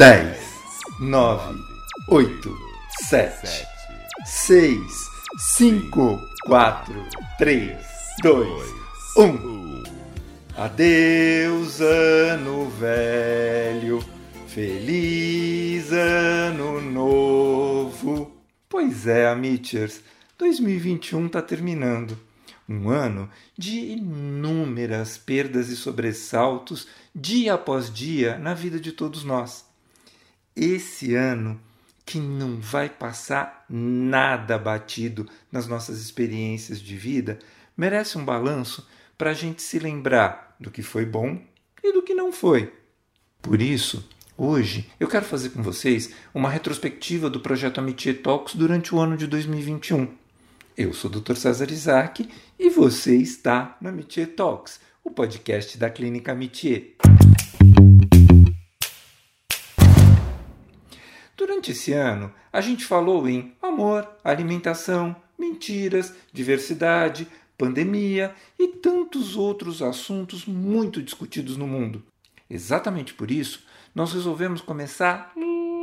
10, 9, 8, 7, 6, 5, 4, 3, 2, 1. Adeus, ano velho, feliz ano novo. Pois é, Amichers, 2021 está terminando. Um ano de inúmeras perdas e sobressaltos, dia após dia, na vida de todos nós esse ano que não vai passar nada batido nas nossas experiências de vida, merece um balanço para a gente se lembrar do que foi bom e do que não foi. Por isso, hoje eu quero fazer com vocês uma retrospectiva do projeto Amitié Talks durante o ano de 2021. Eu sou o Dr. César Isaac e você está na Amitié Talks, o podcast da Clínica Amitié. Durante esse ano, a gente falou em amor, alimentação, mentiras, diversidade, pandemia e tantos outros assuntos muito discutidos no mundo. Exatamente por isso, nós resolvemos começar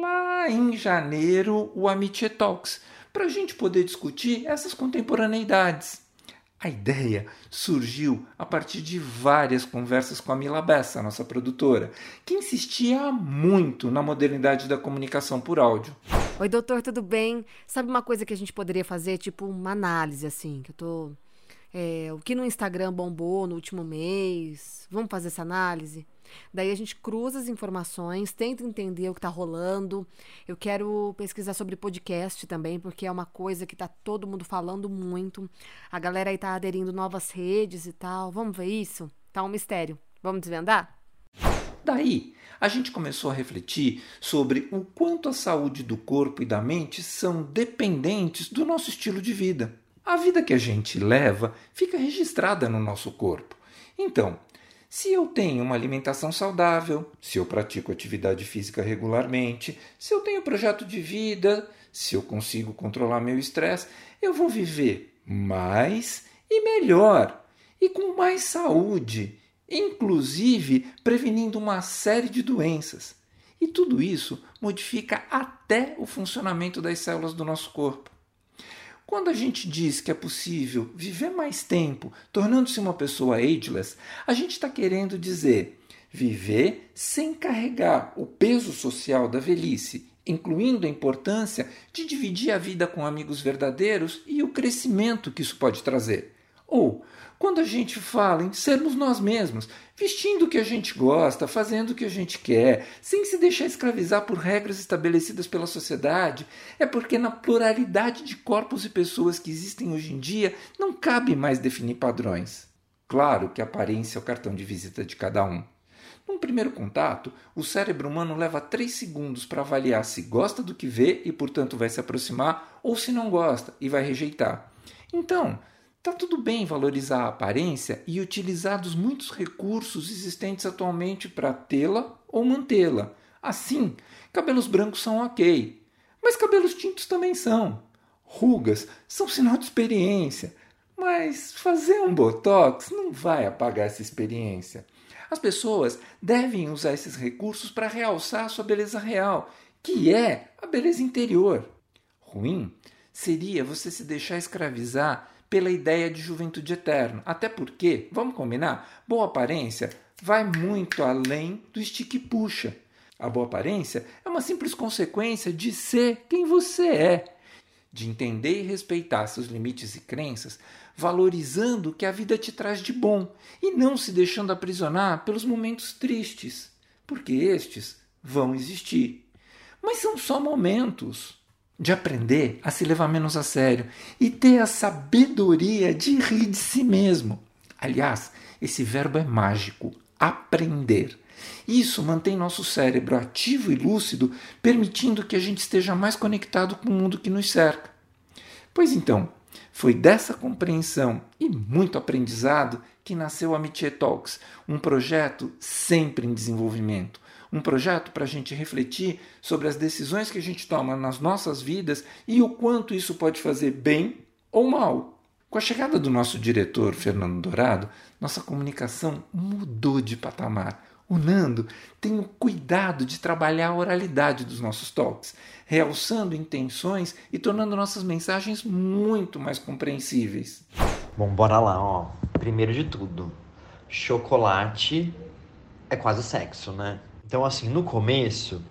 lá em janeiro o Amitié Talks, para a gente poder discutir essas contemporaneidades. A ideia surgiu a partir de várias conversas com a Mila Bessa, nossa produtora, que insistia muito na modernidade da comunicação por áudio. Oi, doutor, tudo bem? Sabe uma coisa que a gente poderia fazer, tipo uma análise assim, que eu tô é, o que no Instagram bombou no último mês. Vamos fazer essa análise? Daí a gente cruza as informações, tenta entender o que está rolando. Eu quero pesquisar sobre podcast também, porque é uma coisa que está todo mundo falando muito. A galera aí está aderindo novas redes e tal. Vamos ver isso? Tá um mistério. Vamos desvendar? Daí, a gente começou a refletir sobre o quanto a saúde do corpo e da mente são dependentes do nosso estilo de vida. A vida que a gente leva fica registrada no nosso corpo. Então, se eu tenho uma alimentação saudável, se eu pratico atividade física regularmente, se eu tenho projeto de vida, se eu consigo controlar meu estresse, eu vou viver mais e melhor e com mais saúde, inclusive prevenindo uma série de doenças. E tudo isso modifica até o funcionamento das células do nosso corpo. Quando a gente diz que é possível viver mais tempo, tornando-se uma pessoa ageless, a gente está querendo dizer viver sem carregar o peso social da velhice, incluindo a importância de dividir a vida com amigos verdadeiros e o crescimento que isso pode trazer. Ou quando a gente fala em sermos nós mesmos, vestindo o que a gente gosta, fazendo o que a gente quer, sem se deixar escravizar por regras estabelecidas pela sociedade, é porque na pluralidade de corpos e pessoas que existem hoje em dia não cabe mais definir padrões. Claro que a aparência é o cartão de visita de cada um. Num primeiro contato, o cérebro humano leva 3 segundos para avaliar se gosta do que vê e, portanto, vai se aproximar, ou se não gosta e vai rejeitar. Então, Está tudo bem valorizar a aparência e utilizar dos muitos recursos existentes atualmente para tê-la ou mantê-la. Assim, cabelos brancos são ok, mas cabelos tintos também são. Rugas são sinal de experiência, mas fazer um botox não vai apagar essa experiência. As pessoas devem usar esses recursos para realçar a sua beleza real, que é a beleza interior. Ruim seria você se deixar escravizar pela ideia de juventude eterna. Até porque, vamos combinar, boa aparência vai muito além do estique puxa. A boa aparência é uma simples consequência de ser quem você é, de entender e respeitar seus limites e crenças, valorizando o que a vida te traz de bom e não se deixando aprisionar pelos momentos tristes, porque estes vão existir. Mas são só momentos de aprender a se levar menos a sério e ter a sabedoria de rir de si mesmo. Aliás, esse verbo é mágico, aprender. Isso mantém nosso cérebro ativo e lúcido, permitindo que a gente esteja mais conectado com o mundo que nos cerca. Pois então, foi dessa compreensão e muito aprendizado que nasceu a Amitié Talks, um projeto sempre em desenvolvimento, um projeto para a gente refletir sobre as decisões que a gente toma nas nossas vidas e o quanto isso pode fazer bem ou mal. Com a chegada do nosso diretor Fernando Dourado, nossa comunicação mudou de patamar. O Nando tem o cuidado de trabalhar a oralidade dos nossos toques, realçando intenções e tornando nossas mensagens muito mais compreensíveis. Bom, bora lá, ó. Primeiro de tudo, chocolate é quase sexo, né? Então, assim, no começo,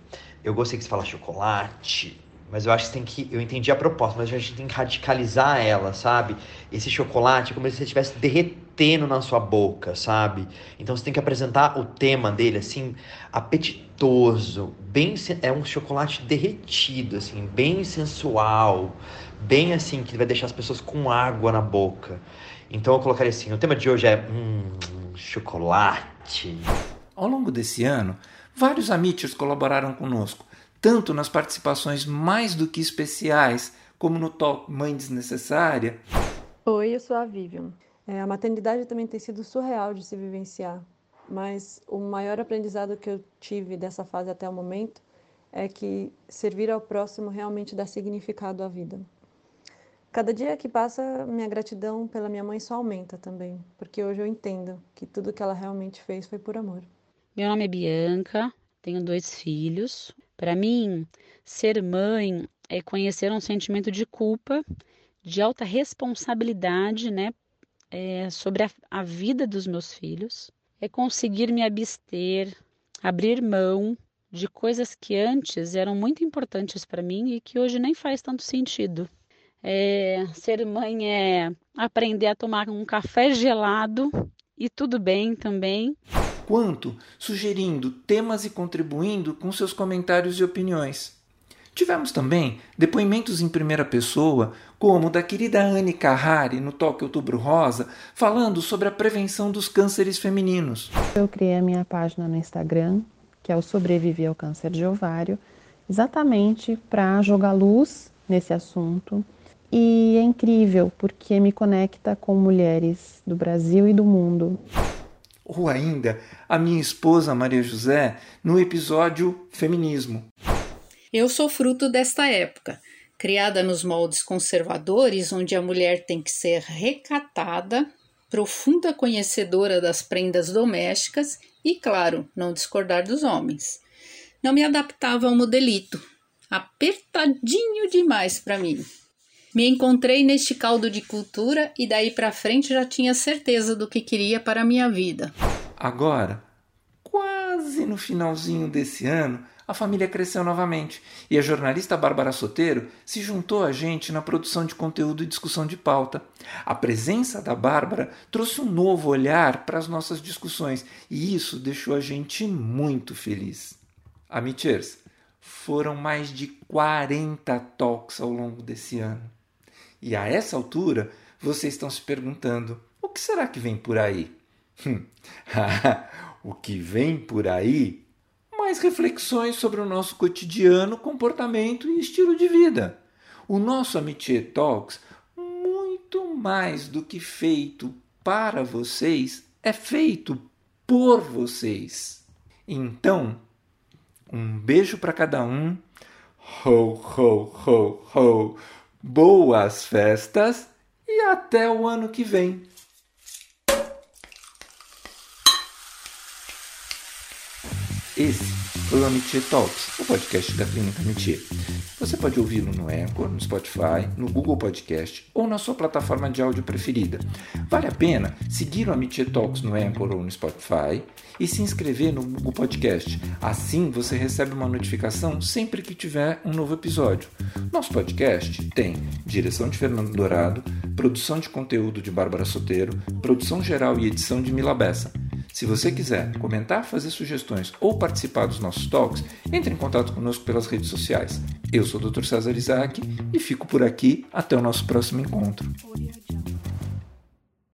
eu gostei que você fala chocolate, mas eu acho que tem que. Eu entendi a proposta, mas a gente tem que radicalizar ela, sabe? Esse chocolate é como se você estivesse derretendo na sua boca, sabe? Então você tem que apresentar o tema dele, assim, apetitoso, bem. É um chocolate derretido, assim, bem sensual, bem assim, que vai deixar as pessoas com água na boca. Então eu colocaria assim: o tema de hoje é. Hum, chocolate. Ao longo desse ano, vários amateurs colaboraram conosco tanto nas participações mais do que especiais, como no Talk Mãe Desnecessária. Oi, eu sou a Vivian. É, a maternidade também tem sido surreal de se vivenciar, mas o maior aprendizado que eu tive dessa fase até o momento é que servir ao próximo realmente dá significado à vida. Cada dia que passa, minha gratidão pela minha mãe só aumenta também, porque hoje eu entendo que tudo que ela realmente fez foi por amor. Meu nome é Bianca, tenho dois filhos. Para mim, ser mãe é conhecer um sentimento de culpa, de alta responsabilidade, né, é, sobre a, a vida dos meus filhos. É conseguir me abster, abrir mão de coisas que antes eram muito importantes para mim e que hoje nem faz tanto sentido. É, ser mãe é aprender a tomar um café gelado e tudo bem também quanto sugerindo temas e contribuindo com seus comentários e opiniões. Tivemos também depoimentos em primeira pessoa, como da querida Anne Carrari no Toque Outubro Rosa, falando sobre a prevenção dos cânceres femininos. Eu criei a minha página no Instagram, que é o Sobreviver ao Câncer de Ovário, exatamente para jogar luz nesse assunto. E é incrível porque me conecta com mulheres do Brasil e do mundo ou ainda a minha esposa Maria José no episódio Feminismo. Eu sou fruto desta época, criada nos moldes conservadores, onde a mulher tem que ser recatada, profunda conhecedora das prendas domésticas e, claro, não discordar dos homens. Não me adaptava ao modelito, apertadinho demais para mim. Me encontrei neste caldo de cultura e daí para frente já tinha certeza do que queria para a minha vida. Agora, quase no finalzinho desse ano, a família cresceu novamente e a jornalista Bárbara Soteiro se juntou a gente na produção de conteúdo e discussão de pauta. A presença da Bárbara trouxe um novo olhar para as nossas discussões e isso deixou a gente muito feliz. Amiters, foram mais de 40 talks ao longo desse ano. E a essa altura, vocês estão se perguntando: o que será que vem por aí? Hum, o que vem por aí? Mais reflexões sobre o nosso cotidiano, comportamento e estilo de vida. O nosso Amitié Talks, muito mais do que feito para vocês, é feito por vocês. Então, um beijo para cada um. Ho, ho, ho, ho boas festas e até o ano que vem. Esse o Amitié Talks, o podcast da Clínica Amitié. Você pode ouvi-lo no Anchor, no Spotify, no Google Podcast ou na sua plataforma de áudio preferida. Vale a pena seguir o Amitié Talks no Anchor ou no Spotify e se inscrever no Google Podcast. Assim você recebe uma notificação sempre que tiver um novo episódio. Nosso podcast tem direção de Fernando Dourado, produção de conteúdo de Bárbara Soteiro, produção geral e edição de Mila Bessa. Se você quiser comentar, fazer sugestões ou participar dos nossos talks, entre em contato conosco pelas redes sociais. Eu sou o Dr. César Isaac e fico por aqui até o nosso próximo encontro.